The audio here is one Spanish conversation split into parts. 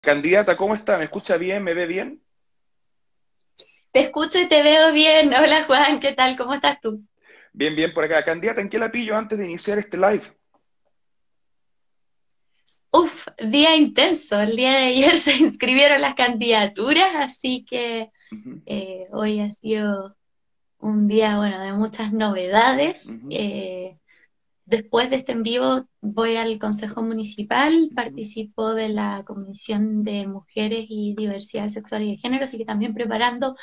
Candidata, ¿cómo está? ¿Me escucha bien? ¿Me ve bien? Te escucho y te veo bien. Hola Juan, ¿qué tal? ¿Cómo estás tú? Bien, bien por acá. Candidata, ¿en qué la pillo antes de iniciar este live? Uf, día intenso. El día de ayer se inscribieron las candidaturas, así que eh, hoy ha sido un día, bueno, de muchas novedades. Eh, después de este en vivo voy al Consejo Municipal, participo de la Comisión de Mujeres y Diversidad Sexual y de Género, así que también preparando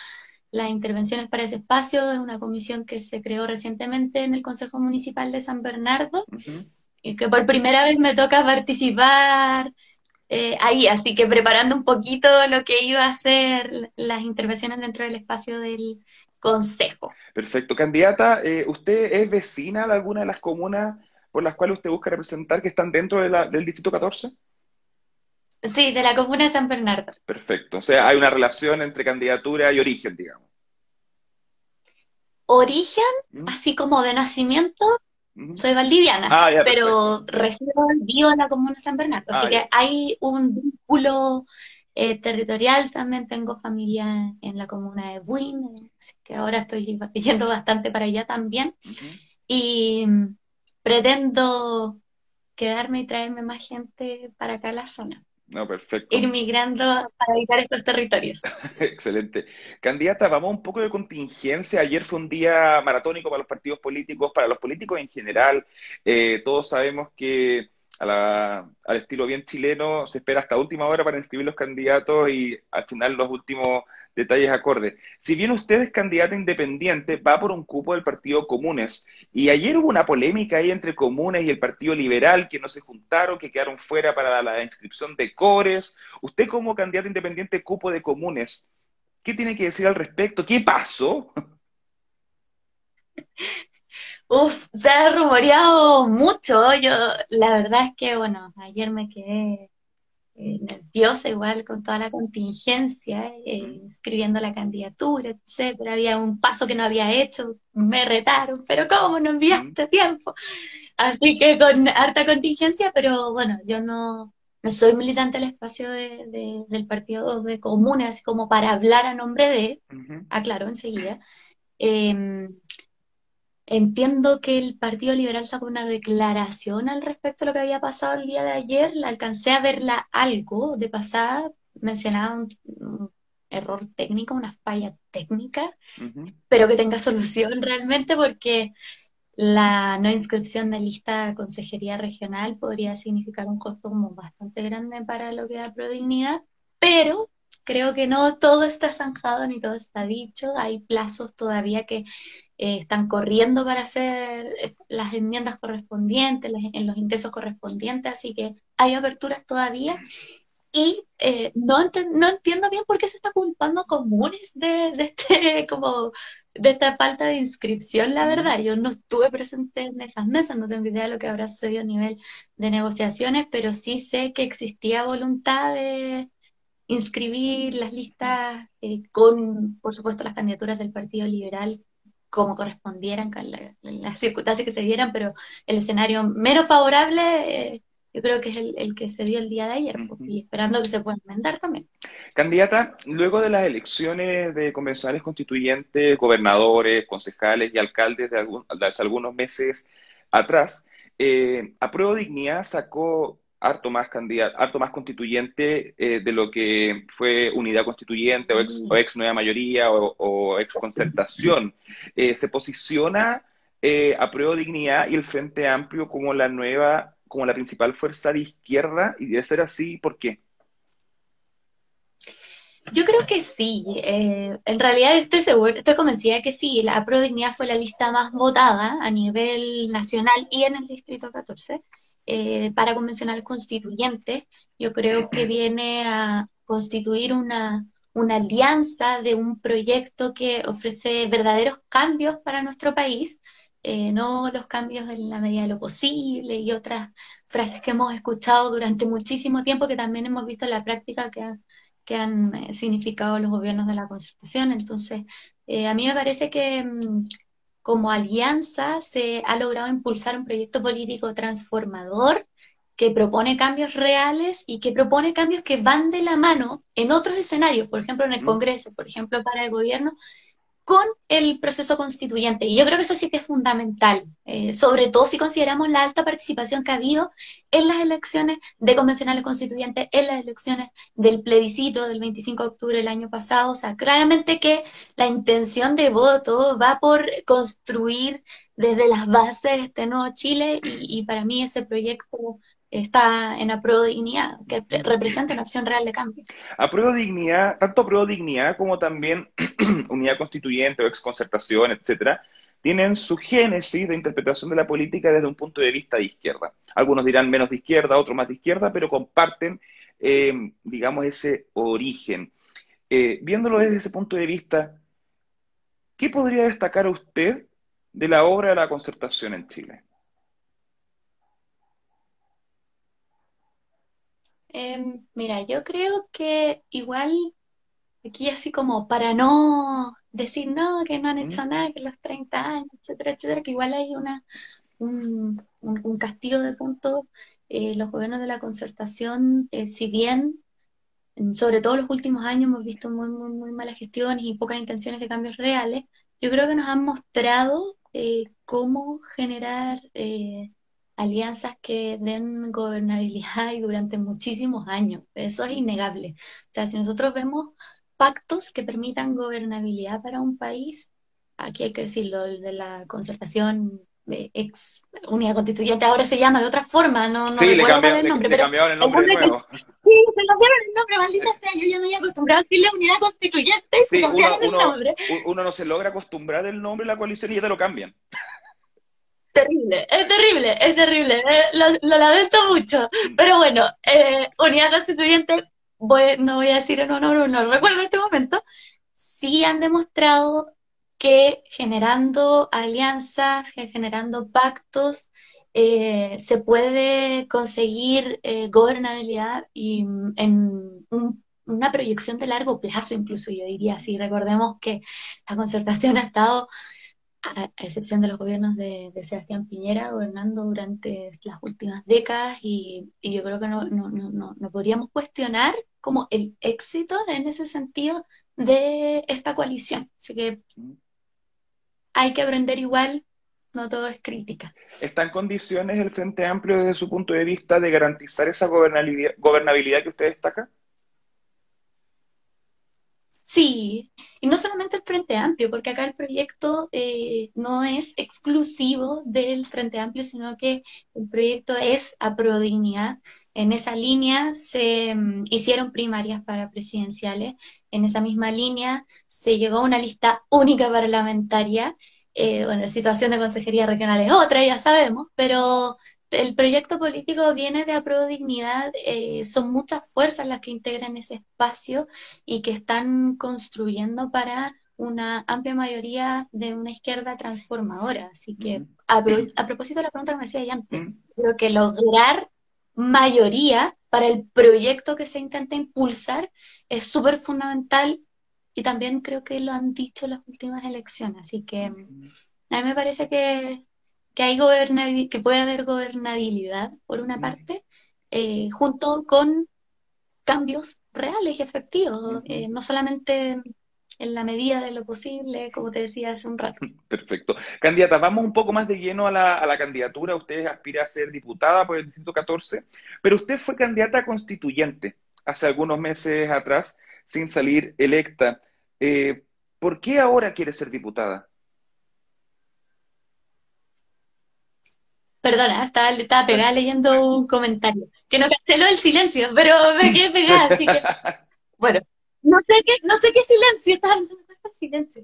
las intervenciones para ese espacio. Es una comisión que se creó recientemente en el Consejo Municipal de San Bernardo y que por primera vez me toca participar eh, ahí, así que preparando un poquito lo que iba a ser las intervenciones dentro del espacio del consejo. Perfecto. Candidata, eh, ¿usted es vecina de alguna de las comunas por las cuales usted busca representar que están dentro de la- del Distrito 14? Sí, de la comuna de San Bernardo. Perfecto. O sea, hay una relación entre candidatura y origen, digamos. Origen, ¿Mm? así como de nacimiento, Ujú. soy valdiviana, Ah, ya, pero resido vivo en la comuna de San Bernardo, Ah, así ya. que hay un vínculo eh, territorial. También tengo familia en la comuna de Buin, así que ahora estoy yendo bastante para allá también. Y mm, pretendo quedarme y traerme más gente para acá a la zona, No, perfecto. ir migrando para habitar estos territorios. Excelente. Candidata, vamos un poco de contingencia. Ayer fue un día maratónico para los partidos políticos, para los políticos en general. Eh, todos sabemos que a la- al estilo bien chileno se espera hasta última hora para inscribir los candidatos y al final los últimos detalles acordes. Si bien usted es candidata independiente, va por un cupo del Partido Comunes. Y ayer hubo una polémica ahí entre Comunes y el Partido Liberal que no se juntaron, que quedaron fuera para la inscripción de Cores. Usted como candidata independiente cupo de Comunes, ¿qué tiene que decir al respecto? ¿Qué pasó? Uf, se ha rumoreado mucho. Yo, la verdad es que, bueno, ayer me quedé eh, nerviosa igual con toda la contingencia, eh, escribiendo la candidatura, etcétera. Había un paso que no había hecho, me retaron, pero ¿cómo no enviaste a tiempo? Así que con harta contingencia, pero bueno, yo no, no soy militante del espacio de- de- del partido de comunas, como para hablar a nombre de, ujú, aclaro enseguida. Em, Entiendo que el Partido Liberal sacó una declaración al respecto de lo que había pasado el día de ayer. La alcancé a verla algo de pasada. Mencionaba un, un error técnico, una falla técnica, ujú. pero que tenga solución realmente porque la no inscripción de lista a consejería regional podría significar un costo como bastante grande para lo que da Prodignidad, pero creo que no todo está zanjado ni todo está dicho. Hay plazos todavía que eh, están corriendo para hacer eh, las enmiendas correspondientes, las- en los ingresos correspondientes, así que hay aperturas todavía. Y eh, no, no entiendo bien por qué se está culpando a comunes de, de este, como, de esta falta de inscripción, la verdad. Yo no estuve presente en esas mesas, no tengo idea de lo que habrá sucedido a nivel de negociaciones, pero sí sé que existía voluntad de inscribir las listas eh, con, por supuesto, las candidaturas del Partido Liberal como correspondieran, con la- las circunstancias que se dieran, pero el escenario menos favorable, eh, yo creo que es el, el que se dio el día de ayer, pues, y esperando que se pueda enmendar también. Candidata, luego de las elecciones de convencionales constituyentes, gobernadores, concejales y alcaldes de, algún- de hace algunos meses atrás, eh, Apruebo Dignidad sacó harto más candidato, harto más constituyente eh, de lo que fue unidad constituyente o ex, o ex nueva mayoría o, o ex concertación. Eh, se posiciona eh, Apruebo Dignidad y el Frente Amplio como la nueva, como la principal fuerza de izquierda, y debe ser así, ¿por qué? Yo creo que sí, eh, en realidad estoy segura, estoy convencida de que sí, la Pro Dignidad fue la lista más votada a nivel nacional y en el Distrito 14 eh, para convencionales constituyentes. Yo creo que viene a constituir una, una alianza de un proyecto que ofrece verdaderos cambios para nuestro país, eh, no los cambios en la medida de lo posible y otras frases que hemos escuchado durante muchísimo tiempo que también hemos visto en la práctica que han que han eh, significado los gobiernos de la concertación. Entonces, eh, a mí me parece que mm, como alianza se ha logrado impulsar un proyecto político transformador que propone cambios reales y que propone cambios que van de la mano en otros escenarios, por ejemplo en el Congreso, por ejemplo para el gobierno, con el proceso constituyente. Y yo creo que eso sí que es fundamental, eh, sobre todo si consideramos la alta participación que ha habido en las elecciones de convencionales constituyentes, en las elecciones del plebiscito del 25 de octubre del año pasado. O sea, claramente que la intención de voto va por construir desde las bases este nuevo Chile y, y para mí ese proyecto está en apruebo dignidad, que representa una opción real de cambio. Apruebo dignidad, tanto apruebo dignidad como también unidad constituyente o exconcertación, etcétera, tienen su génesis de interpretación de la política desde un punto de vista de izquierda. Algunos dirán menos de izquierda, otros más de izquierda, pero comparten, eh, digamos, ese origen. Eh, viéndolo desde ese punto de vista, ¿qué podría destacar usted de la obra de la concertación en Chile? Em, mira, yo creo que igual aquí así como para no decir no, que no han hecho nada, que los 30 años, etcétera, etcétera, que igual hay una, un, un, castigo de puntos. Eh, los gobiernos de la concertación, eh, si bien sobre todo los últimos años hemos visto muy, muy, muy malas gestiones y pocas intenciones de cambios reales, yo creo que nos han mostrado eh, cómo generar alianzas que den gobernabilidad y durante muchísimos años. Eso es innegable. O sea, si nosotros vemos pactos que permitan gobernabilidad para un país, aquí hay que decirlo, el de la concertación de ex unidad constituyente ahora se llama de otra forma, no, no sí, le, cambiaron, el nombre, le, cambiaron el nombre de nuevo. Sí, se cambiaron el nombre, maldita sea, yo ya me había acostumbrado a decirle unidad constituyente, sí, uno, el nombre. Uno no se logra acostumbrar el nombre de la coalición y ya te lo cambian terrible, es terrible, es terrible, eh, lo, lamento mucho. Pero bueno, eh, Unidad Constituyente, no voy a decir en honor, no recuerdo en este momento, sí han demostrado que generando alianzas, generando pactos, eh, se puede conseguir gobernabilidad y mm, en una proyección de largo plazo, incluso yo diría así. Recordemos que la concertación ha estado a, excepción de los gobiernos de, Sebastián Piñera, gobernando durante las últimas décadas y, yo creo que no, no, no, no, podríamos cuestionar como el éxito en ese sentido de esta coalición. Así que hay que aprender igual, no todo es crítica. ¿Está en condiciones el Frente Amplio desde su punto de vista de garantizar esa gobernabilidad, gobernabilidad que usted destaca? Sí, y no solamente el Frente Amplio, porque acá el proyecto eh, no es exclusivo del Frente Amplio, sino que el proyecto es a prodignidad. En esa línea se mm, hicieron primarias para presidenciales, en esa misma línea se llegó a una lista única parlamentaria. Eh, bueno, la situación de consejería regional es otra, ya sabemos, pero el proyecto político viene de Apruebo Dignidad, eh, son muchas fuerzas las que integran ese espacio y que están construyendo para una amplia mayoría de una izquierda transformadora. Así que, a, propósito de la pregunta que me hacía antes, creo que lograr mayoría para el proyecto que se intenta impulsar es súper fundamental y también creo que lo han dicho las últimas elecciones. Así que a mí me parece que que, hay que puede haber gobernabilidad, por una parte, eh, junto con cambios reales y efectivos, eh, no solamente en la medida de lo posible, como te decía hace un rato. Perfecto. Candidata, vamos un poco más de lleno a la, a la candidatura. Usted aspira a ser diputada por el Distrito 14, pero usted fue candidata constituyente hace algunos meses atrás, sin salir electa. Eh, ¿Por qué ahora quiere ser diputada? Perdona, estaba, estaba pegada leyendo un comentario. Que no canceló el silencio, pero me quedé pegada, así que. Bueno, no sé qué, no sé qué silencio, estaba pensando, ¿cuál silencio?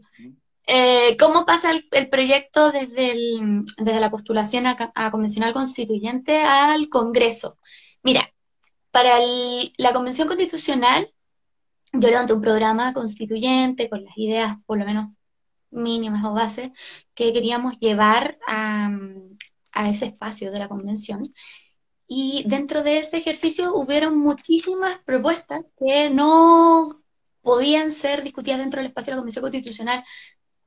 Eh, ¿Cómo pasa el, proyecto desde, el, desde la postulación a, convencional constituyente al Congreso? Mira, para la convención constitucional, yo levanté un programa constituyente con las ideas, por lo menos mínimas o bases, que queríamos llevar a, a ese espacio de la convención. Y dentro de este ejercicio hubieron muchísimas propuestas que no podían ser discutidas dentro del espacio de la Convención Constitucional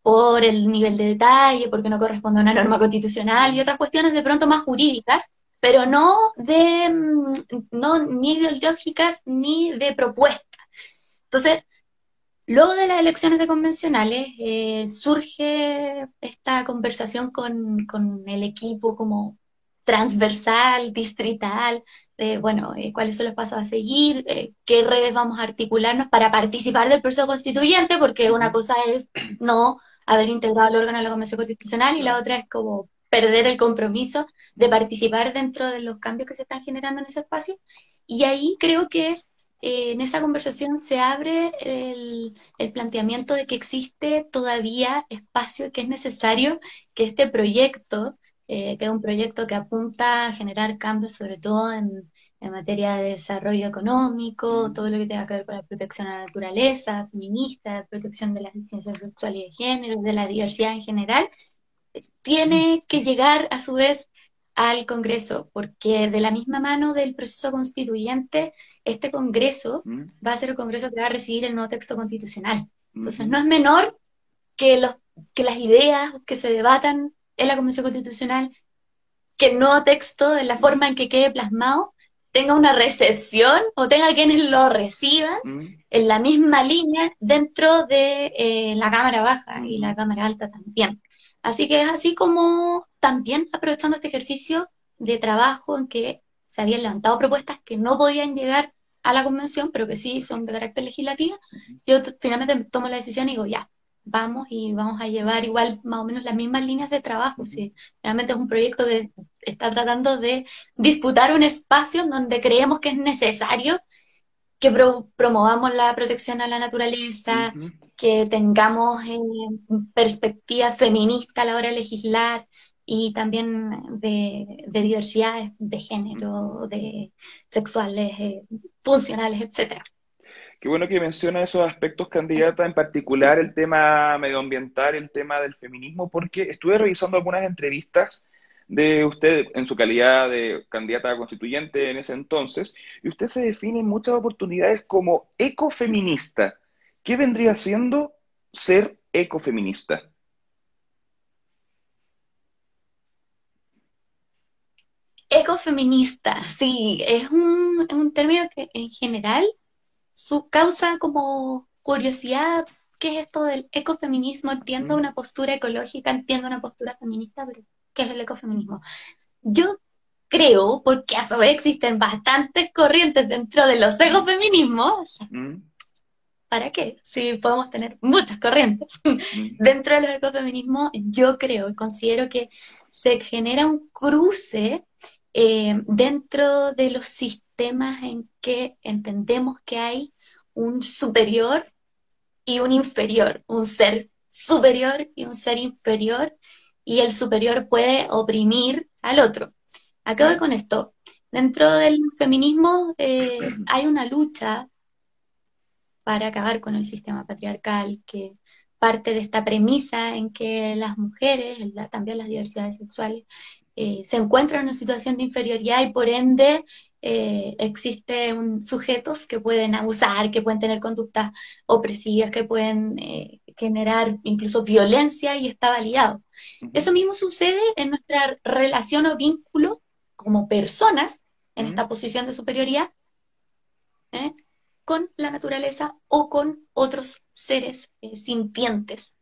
por el nivel de detalle, porque no corresponde a una norma constitucional y otras cuestiones de pronto más jurídicas, pero no de, mm, no, ni ideológicas ni de propuestas. Entonces, luego de las elecciones de convencionales, eh, surge esta conversación con, con el equipo como transversal, distrital, de, bueno, eh, cuáles son los pasos a seguir, eh, qué redes vamos a articularnos para participar del proceso constituyente, porque una cosa es no haber integrado el órgano de la Convención Constitucional y la otra es como perder el compromiso de participar dentro de los cambios que se están generando en ese espacio. Y ahí creo que eh, en esa conversación se abre el, el, planteamiento de que existe todavía espacio que es necesario que este proyecto eh, que es un proyecto que apunta a generar cambios sobre todo en, en, materia de desarrollo económico, todo lo que tenga que ver con la protección a la naturaleza, feminista, protección de las ciencias sexuales y de género, de la diversidad en general, tiene que llegar a su vez al Congreso, porque de la misma mano del proceso constituyente, este Congreso va a ser el Congreso que va a recibir el nuevo texto constitucional. Entonces, no es menor que, los, que las ideas que se debatan en la Convención Constitucional que el nuevo texto, de la forma en que quede plasmado, tenga una recepción o tenga quienes lo reciban mm. en la misma línea dentro de eh, la Cámara Baja y la Cámara Alta también. Así que es así como también aprovechando este ejercicio de trabajo en que se habían levantado propuestas que no podían llegar a la convención, pero que sí son de carácter legislativo, yo finalmente tomo la decisión y digo, ya, vamos y vamos a llevar igual más o menos las mismas líneas de trabajo. Si realmente es un proyecto que está tratando de disputar un espacio donde creemos que es necesario que promovamos la protección a la naturaleza, que tengamos eh, perspectiva feminista a la hora de legislar y también de, de diversidades de género, de sexuales, eh, funcionales, etcétera. Qué bueno que menciona esos aspectos, candidata, en particular el tema medioambiental, el tema del feminismo, porque estuve revisando algunas entrevistas de usted en su calidad de candidata constituyente en ese entonces, y usted se define en muchas oportunidades como ecofeminista. ¿Qué vendría siendo ser ecofeminista? Ecofeminista, sí, es un, un término que en general su causa como curiosidad, ¿qué es esto del ecofeminismo? Entiendo mm. una postura ecológica, entiendo una postura feminista, pero ¿qué es el ecofeminismo? Yo creo, porque a su vez existen bastantes corrientes dentro de los ecofeminismos, mm. ¿para qué? Si podemos tener muchas corrientes. Mm. dentro de los ecofeminismos, yo creo y considero que se genera un cruce eh, dentro de los sistemas en que entendemos que hay un superior y un inferior, un ser superior y un ser inferior, y el superior puede oprimir al otro. Acabo con esto. Dentro del feminismo eh, hay una lucha para acabar con el sistema patriarcal que parte de esta premisa en que las mujeres, también las diversidades sexuales, eh, se encuentra en una situación de inferioridad y por ende eh, existen sujetos que pueden abusar, que pueden tener conductas opresivas, que pueden eh, generar incluso violencia y está validado. Eso mismo sucede en nuestra relación o vínculo como personas en esta posición de superioridad con la naturaleza o con otros seres sintientes.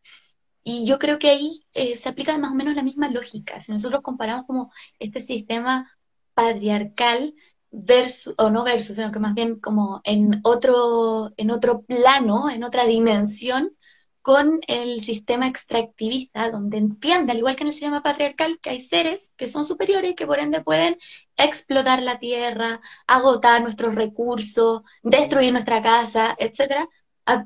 Y yo creo que ahí eh, se aplica más o menos la misma lógica. Si nosotros comparamos como este sistema patriarcal versus, o no versus, sino que más bien como en otro, en otro plano, en otra dimensión, con el sistema extractivista, donde entiende, al igual que en el sistema patriarcal, que hay seres que son superiores y que por ende pueden explotar la tierra, agotar nuestros recursos, destruir nuestra casa, etc.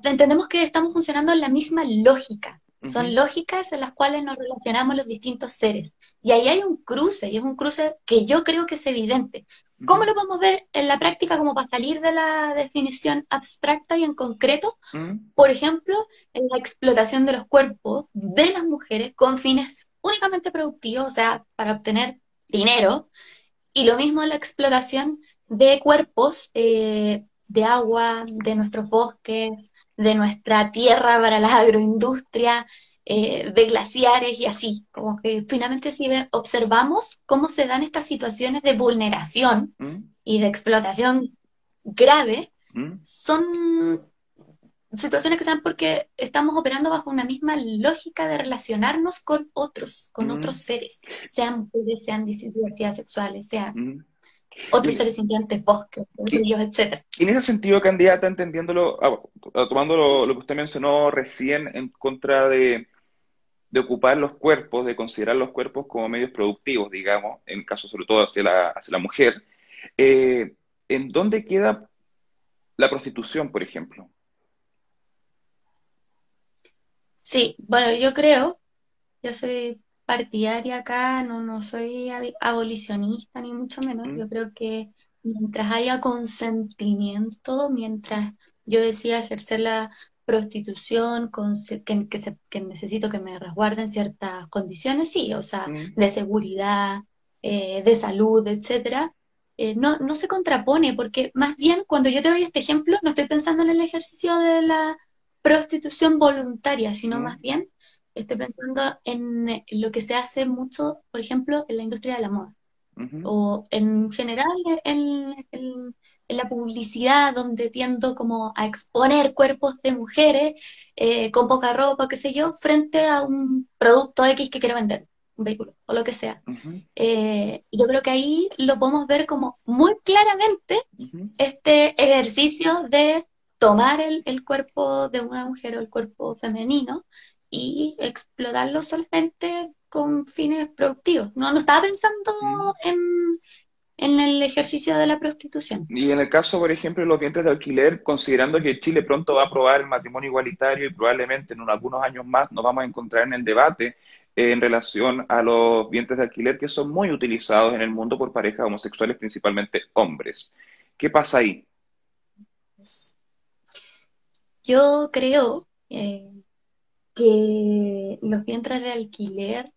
Entendemos que estamos funcionando en la misma lógica. Son lógicas en las cuales nos relacionamos los distintos seres. Y ahí hay un cruce, y es un cruce que yo creo que es evidente. ¿Cómo lo podemos ver en la práctica como para salir de la definición abstracta y en concreto? Por ejemplo, en la explotación de los cuerpos de las mujeres con fines únicamente productivos, o sea, para obtener dinero. Y lo mismo en la explotación de cuerpos eh, de agua, de nuestros bosques, de nuestra tierra para la agroindustria, eh, de glaciares y así, como que finalmente si observamos cómo se dan estas situaciones de vulneración ¿Mm? y de explotación grave, ¿Mm? son situaciones que se dan porque estamos operando bajo una misma lógica de relacionarnos con otros, con Mm. otros seres, sean mujeres, sean diversidades sexuales, sean ¿Mm? Otros seres sintientes, bosques, ríos, etcétera. Y en ese sentido, candidata, entendiéndolo, ah, tomando lo, lo que usted mencionó recién en contra de, de ocupar los cuerpos, de considerar los cuerpos como medios productivos, digamos, en caso sobre todo hacia la, hacia la mujer, eh, ¿en dónde queda la prostitución, por ejemplo? Sí, bueno, yo creo, yo soy partidaria acá, no, no soy abolicionista ni mucho menos. Yo creo que mientras haya consentimiento, mientras yo decida ejercer la prostitución, con, que, que, se- que necesito que me resguarden ciertas condiciones, sí, o sea, ¿Mm? de seguridad, eh, de salud, etcétera. eh, no, no se contrapone, porque más bien cuando yo te doy este ejemplo, no estoy pensando en el ejercicio de la prostitución voluntaria, sino ¿Mm? más bien estoy pensando en lo que se hace mucho, por ejemplo, en la industria de la moda. O en general en, en- en la publicidad, donde tiendo como a exponer cuerpos de mujeres eh, con poca ropa, qué sé yo, frente a un producto X que quiero vender, un vehículo o lo que sea. Eh, yo creo que ahí lo podemos ver como muy claramente este ejercicio de tomar el, el cuerpo de una mujer o el cuerpo femenino y explotarlo solamente con fines productivos. No, no estaba pensando en, en el ejercicio de la prostitución. Y en el caso, por ejemplo, de los vientres de alquiler, considerando que Chile pronto va a aprobar el matrimonio igualitario y probablemente en algunos años más nos vamos a encontrar en el debate eh, en relación a los vientres de alquiler que son muy utilizados en el mundo por parejas homosexuales, principalmente hombres. ¿Qué pasa ahí? Yo creo eh, que los vientres de alquiler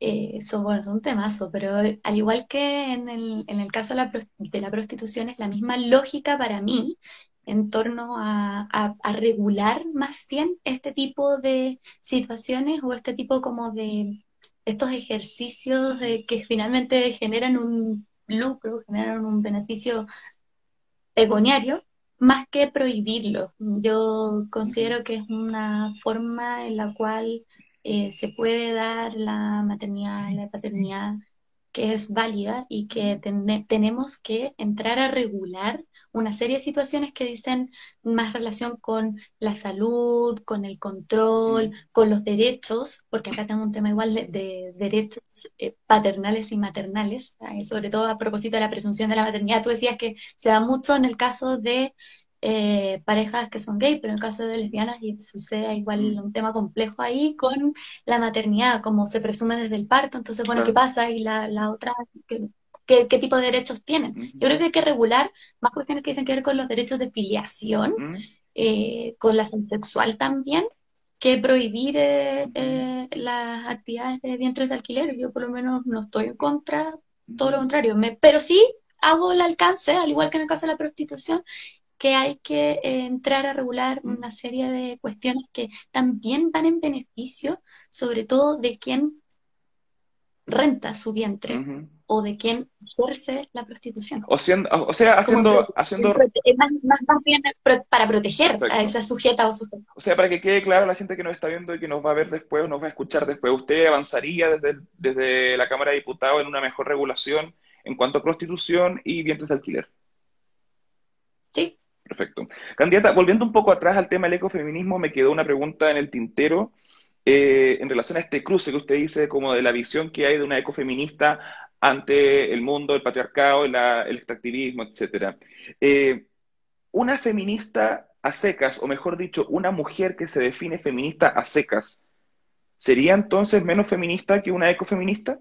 eh, son, bueno, son un temazo, pero al igual que en el, en el caso de la, de la prostitución, es la misma lógica para mí en torno a regular más bien este tipo de situaciones o este tipo como de estos ejercicios de, que finalmente generan un lucro, generan un beneficio pecuniario, más que prohibirlo. Yo considero que es una forma en la cual eh, se puede dar la maternidad, la paternidad, que es válida y que tene- tenemos que entrar a regular una serie de situaciones que dicen más relación con la salud, con el control, con los derechos, porque acá tenemos un tema igual de, de derechos eh, paternales y maternales, sobre todo a propósito de la presunción de la maternidad. Tú decías que se da mucho en el caso de eh, parejas que son gay, pero en el caso de lesbianas y sucede igual un tema complejo ahí con la maternidad, como se presume desde el parto, entonces, bueno, ¿qué pasa? Y la, la otra, ¿qué, qué, qué tipo de derechos tienen? Yo creo que hay que regular más cuestiones que tienen que ver con los derechos de filiación, eh, con la sexual también, que prohibir eh, eh, las actividades de vientres de alquiler. Yo por lo menos no estoy en contra, todo lo contrario, me, pero sí hago el alcance, al igual que en el caso de la prostitución, que hay que eh, entrar a regular una serie de cuestiones que también van en beneficio, sobre todo de quien renta su vientre. O de quien ejerce la prostitución. O, siendo- o sea, haciendo, haciendo, más, más- más bien para proteger a esa sujeta o sujeto. o sea, para que quede claro a la gente que nos está viendo y que nos va a ver después o nos va a escuchar después, ¿usted avanzaría desde, desde la Cámara de Diputados en una mejor regulación en cuanto a prostitución y vientres de alquiler? Sí, Perfecto. Candidata, volviendo un poco atrás al tema del ecofeminismo, me quedó una pregunta en el tintero eh, en relación a este cruce que usted dice, como de la visión que hay de una ecofeminista ante el mundo, el patriarcado, la- el extractivismo, etcétera. Eh, una feminista a secas, o mejor dicho, una mujer que se define feminista a secas, ¿sería entonces menos feminista que una ecofeminista?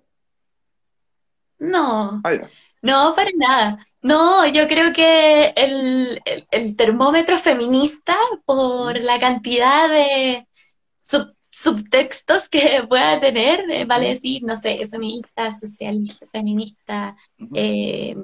no, ya. no, para nada. No, yo creo que el, el- el termómetro feminista, por la cantidad de sub- subtextos que pueda tener, eh, vale decir, no sé, feminista, socialista, feminista, eh,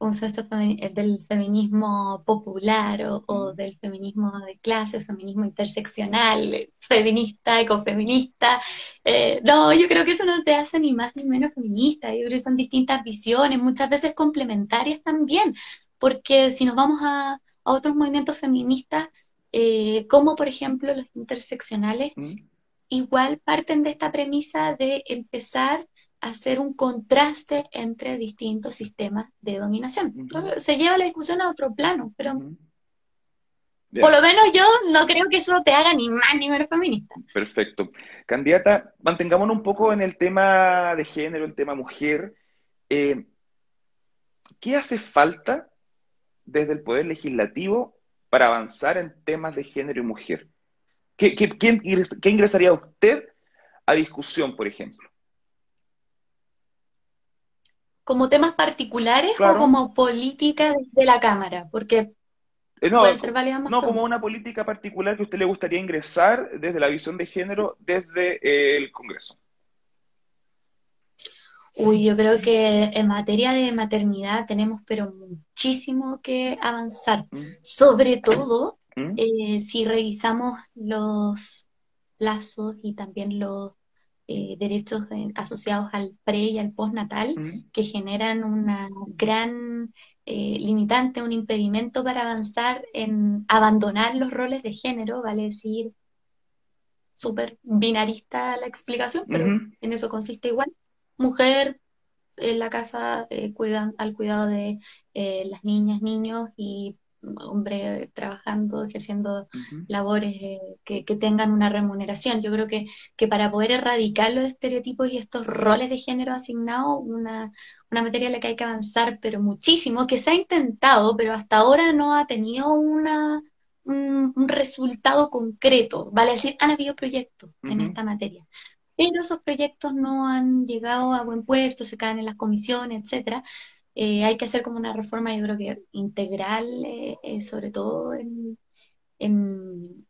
concepto eh, del feminismo popular o, del feminismo de clase, feminismo interseccional, feminista, ecofeminista. Eh, no, yo creo que eso no te hace ni más ni menos feminista. Yo creo que son distintas visiones, muchas veces complementarias también, porque si nos vamos a, otros movimientos feministas, eh, como por ejemplo los interseccionales. Igual parten de esta premisa de empezar hacer un contraste entre distintos sistemas de dominación. Se lleva la discusión a otro plano, pero por lo menos yo no creo que eso te haga ni más ni menos feminista. Perfecto. Candidata, mantengámonos un poco en el tema de género, el tema mujer. Eh, ¿Qué hace falta desde el Poder Legislativo para avanzar en temas de género y mujer? ¿Qué, qué ingresaría usted a discusión, por ejemplo? como temas particulares o como política de la Cámara? Porque eh, no, puede ser No, como una política particular que a usted le gustaría ingresar desde la visión de género desde eh, el Congreso. Uy, yo creo que en materia de maternidad tenemos pero muchísimo que avanzar. Mm. Sobre todo mm. eh, si revisamos los lazos y también los eh, derechos asociados al pre y al postnatal que generan una gran eh, limitante, un impedimento para avanzar en abandonar los roles de género, vale decir, súper binarista la explicación, pero en eso consiste igual. Mujer en la casa cuidan, al cuidado de las niñas, niños y hombre trabajando, ejerciendo labores que, tengan una remuneración. Yo creo que, que, para poder erradicar los estereotipos y estos roles de género asignados, una, una materia en la que hay que avanzar, pero muchísimo, que se ha intentado, pero hasta ahora no ha tenido una, un, resultado concreto. Vale decir, han habido proyectos en esta materia. Pero esos proyectos no han llegado a buen puerto, se caen en las comisiones, etcétera. Eh, hay que hacer como una reforma, yo creo que integral, eh, eh, sobre todo en, en,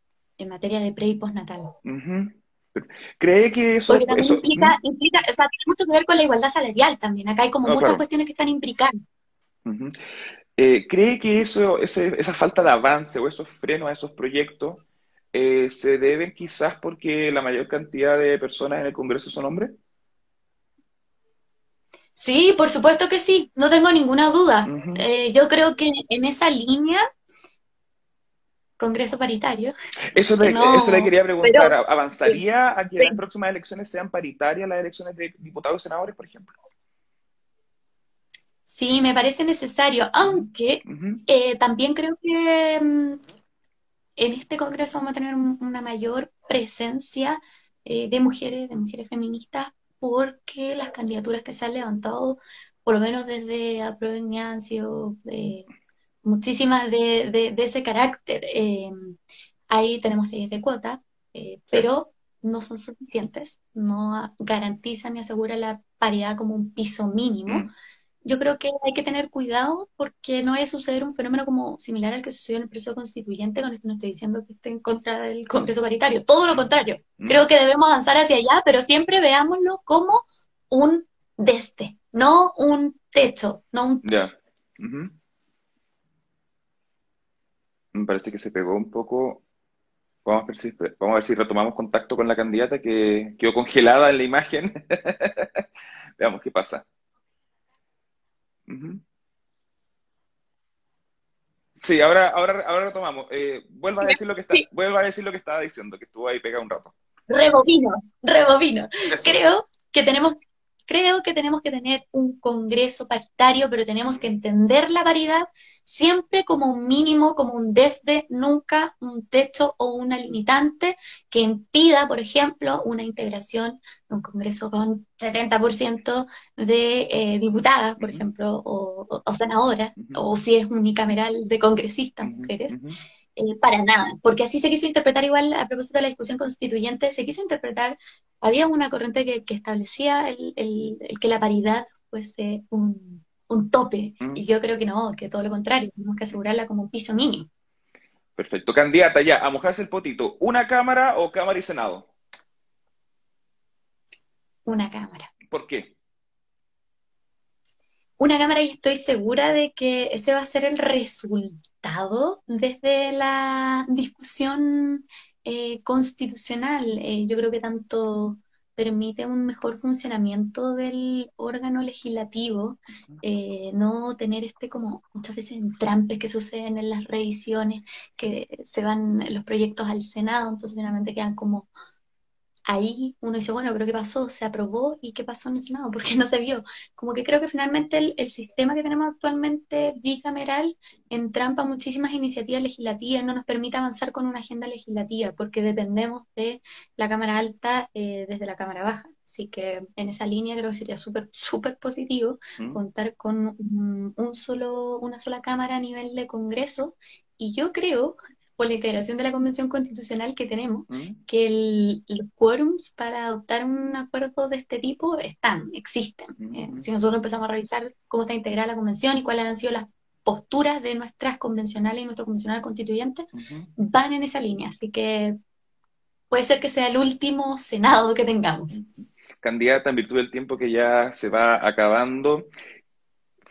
materia de pre y postnatal. ¿Cree que eso... Porque también Implica, implica, o sea, tiene mucho que ver con la igualdad salarial también. Acá hay como muchas cuestiones que están implicadas. ¿Cree que eso, esa falta de avance o esos frenos a esos proyectos se deben quizás porque la mayor cantidad de personas en el Congreso son hombres? Sí, por supuesto que sí, no tengo ninguna duda. Eh, yo creo que en esa línea, Congreso paritario. Eso, le quería preguntar, ¿avanzaría a que las próximas elecciones sean paritarias las elecciones de diputados y senadores, por ejemplo? Sí, me parece necesario, aunque eh, también creo que mm, en este Congreso vamos a tener una mayor presencia eh, de mujeres, de mujeres feministas, porque las candidaturas que se han levantado, por lo menos desde sido eh, muchísimas de, ese carácter. Eh, ahí tenemos leyes de cuota, eh, pero no son suficientes, no garantizan ni aseguran la paridad como un piso mínimo. Mm yo creo que hay que tener cuidado porque no vaya a suceder un fenómeno como similar al que sucedió en el proceso constituyente, con esto no estoy diciendo que esté en contra del Congreso paritario, todo lo contrario. Mm. Creo que debemos avanzar hacia allá, pero siempre veámoslo como un deste, no un techo, no un... Ya. Me parece que se pegó un poco. Vamos a, ver si, vamos a ver si retomamos contacto con la candidata que quedó congelada en la imagen. Veamos qué pasa. Sí, ahora, ahora, ahora retomamos. Eh, vuelva a decir lo que está, vuelva a decir lo que estaba diciendo, que estuvo ahí pegado un rato. Rebovino, rebovino. Creo que tenemos creo que tenemos que tener un congreso paritario, pero tenemos que entender la paridad siempre como un mínimo, como un desde, nunca un techo o una limitante que impida, por ejemplo, una integración de un congreso con 70% de eh, diputadas, por ejemplo, o, senadoras, o si es unicameral de congresistas mujeres. Eh, para nada, porque así se quiso interpretar igual a propósito de la discusión constituyente, se quiso interpretar, había una corriente que, establecía el, que la paridad fuese un, tope, mm. y yo creo que no, que todo lo contrario, tenemos que asegurarla como un piso mínimo. Perfecto, candidata ya, a mojarse el potito, ¿una cámara o cámara y senado? Una cámara. ¿Por qué? una cámara y estoy segura de que ese va a ser el resultado desde la discusión eh, constitucional. Eh, yo creo que tanto permite un mejor funcionamiento del órgano legislativo, eh, no tener este como muchas veces trampes que suceden en las revisiones, que se van los proyectos al Senado, entonces finalmente quedan como ahí uno dice, bueno, pero ¿qué pasó? ¿Se aprobó? ¿Y qué pasó en el Senado? ¿Por qué no se vio? Como que creo que finalmente el, sistema que tenemos actualmente bicameral entrampa muchísimas iniciativas legislativas, no nos permite avanzar con una agenda legislativa, porque dependemos de la Cámara Alta eh, desde la Cámara Baja. Así que en esa línea creo que sería súper, súper positivo mm. contar con un, solo, una sola Cámara a nivel de Congreso. Y yo creo, por la integración de la Convención Constitucional que tenemos, mm. que los quórums para adoptar un acuerdo de este tipo están, existen. Mm. Eh, si nosotros empezamos a revisar cómo está integrada la Convención y cuáles han sido las posturas de nuestras convencionales y nuestro convencional constituyente, van en esa línea. Así que puede ser que sea el último Senado que tengamos. Candidata, en virtud del tiempo que ya se va acabando,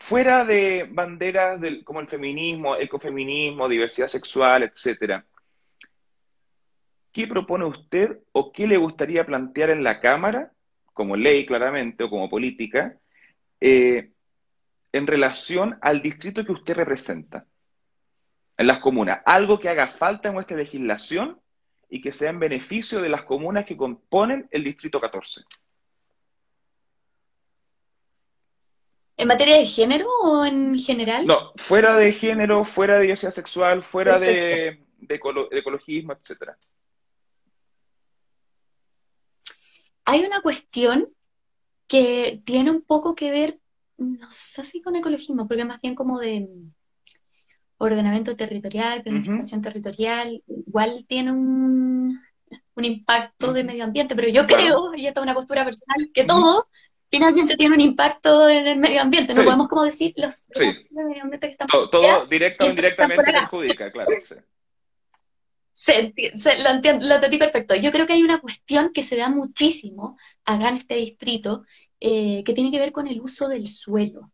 fuera de banderas del, como el feminismo, ecofeminismo, diversidad sexual, etcétera, ¿qué propone usted o qué le gustaría plantear en la Cámara, como ley claramente o como política, eh, en relación al distrito que usted representa en las comunas? Algo que haga falta en nuestra legislación y que sea en beneficio de las comunas que componen el distrito 14. ¿En materia de género o en general? No, fuera de género, fuera de diversidad sexual, fuera de, ecologismo, etcétera. Hay una cuestión que tiene un poco que ver, no sé si con ecologismo, porque más bien como de ordenamiento territorial, planificación territorial, igual tiene un, impacto de medio ambiente, pero yo creo, y esta es una postura personal, que todo finalmente tiene un impacto en el medio ambiente. No podemos como decir los medio ambiente que están Todo, todo directo o indirectamente perjudica, claro. Se, lo, entiendo, lo entendí perfecto. Yo creo que hay una cuestión que se da muchísimo acá en este distrito eh, que tiene que ver con el uso del suelo.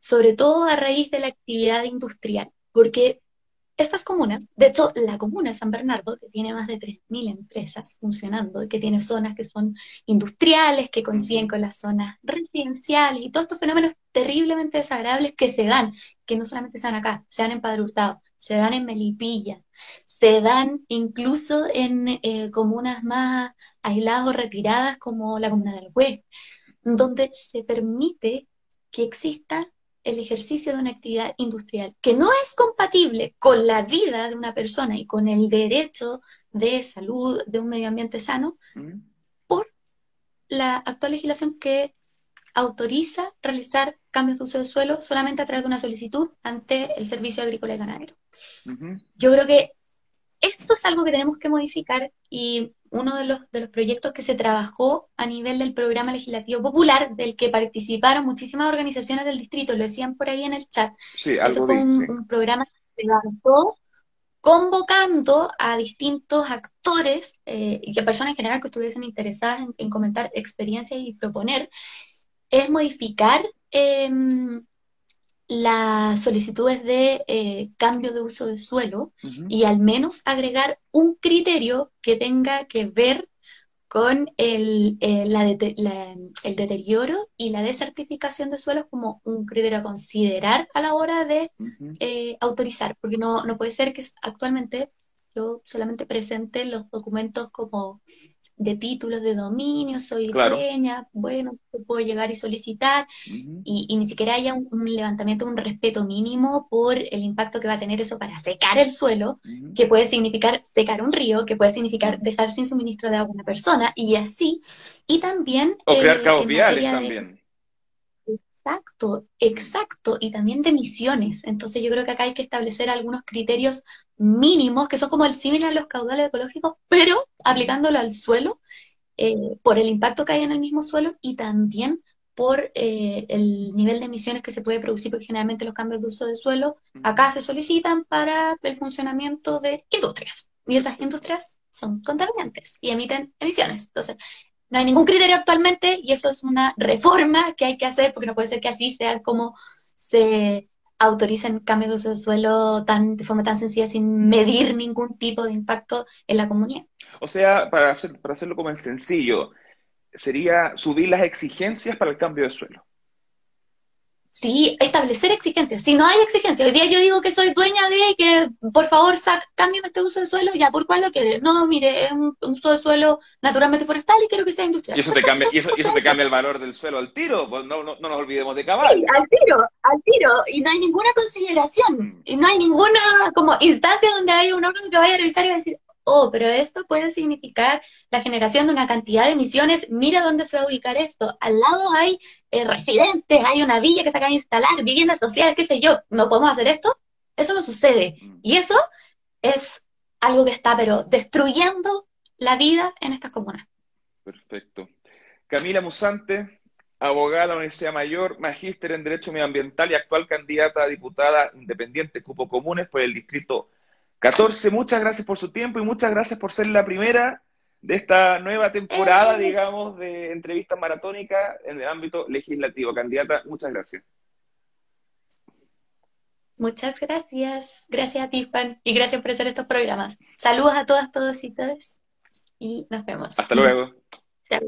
Sobre todo a raíz de la actividad industrial. Porque estas comunas, de hecho, la comuna de San Bernardo, que tiene más de 3.000 empresas funcionando, y que tiene zonas que son industriales, que coinciden con las zonas residenciales, y todos estos fenómenos terriblemente desagradables que se dan, que no solamente se dan acá, se dan en Padre Hurtado, se dan en Melipilla, se dan incluso en eh, comunas más aisladas o retiradas como la comuna del Hue, donde se permite que exista el ejercicio de una actividad industrial que no es compatible con la vida de una persona y con el derecho de salud, de un medio ambiente sano, mm. por la actual legislación que autoriza realizar cambios de uso de suelo solamente a través de una solicitud ante el Servicio Agrícola y Ganadero. Yo creo que esto es algo que tenemos que modificar y uno de los, de los proyectos que se trabajó a nivel del programa legislativo popular, del que participaron muchísimas organizaciones del distrito, lo decían por ahí en el chat. Sí, Ese fue un, programa que se levantó convocando a distintos actores eh, y a personas en general que estuviesen interesadas en, comentar experiencias y proponer, es modificar em, las solicitudes de eh, cambio de uso de suelo y al menos agregar un criterio que tenga que ver con el, eh, el deterioro y la desertificación de suelos como un criterio a considerar a la hora de eh, autorizar, porque no, no puede ser que actualmente yo solamente presente los documentos como de títulos de dominio, soy dueña, bueno, puedo llegar y solicitar, y, ni siquiera haya un, levantamiento, un respeto mínimo por el impacto que va a tener eso para secar el suelo, que puede significar secar un río, que puede significar dejar sin suministro de agua a una persona, y así, y también... O crear eh, viales también. Exacto, exacto, y también de emisiones. Entonces yo creo que acá hay que establecer algunos criterios mínimos que son como el similar a los caudales ecológicos, pero aplicándolo al suelo eh, por el impacto que hay en el mismo suelo y también por eh, el nivel de emisiones que se puede producir, porque generalmente los cambios de uso de suelo acá se solicitan para el funcionamiento de industrias. Y esas industrias son contaminantes y emiten emisiones. Entonces, no hay ningún criterio actualmente y eso es una reforma que hay que hacer porque no puede ser que así sea como se autoricen cambios de uso de suelo tan, de forma tan sencilla sin medir ningún tipo de impacto en la comunidad. O sea, para, hacer, para hacerlo como en sencillo, sería subir las exigencias para el cambio de suelo. Sí, establecer exigencias. Si no hay exigencias, hoy día yo digo que soy dueña de que, por favor, sac, cámbiame este uso de suelo, ya, ¿por cuál lo quieres? No, mire, es un, uso de suelo naturalmente forestal y quiero que sea industrial. Y eso, te cambia, y eso, te cambia el valor del suelo al tiro, pues no, no, no nos olvidemos de cabal. Sí, al tiro, al tiro, y no hay ninguna consideración, mm. y no hay ninguna como instancia donde haya un órgano que vaya a revisar y va a decir, oh, pero esto puede significar la generación de una cantidad de emisiones, mira dónde se va a ubicar esto. Al lado hay eh, residentes, hay una villa que se acaba de instalar, vivienda social, qué sé yo, ¿no podemos hacer esto? Eso no sucede. Y eso es algo que está, pero destruyendo la vida en estas comunas. Perfecto. Camila Musante, abogada de la Universidad Mayor, magíster en Derecho Medioambiental y actual candidata a diputada independiente Cupo Comunes por el Distrito 14, muchas gracias por su tiempo y muchas gracias por ser la primera de esta nueva temporada, eh. digamos, de entrevistas maratónicas en el ámbito legislativo. Candidata, muchas gracias. Muchas gracias. Gracias a ti, Juan, y gracias por hacer estos programas. Saludos a todas, todos y todas. Y nos vemos. Hasta luego. Chao.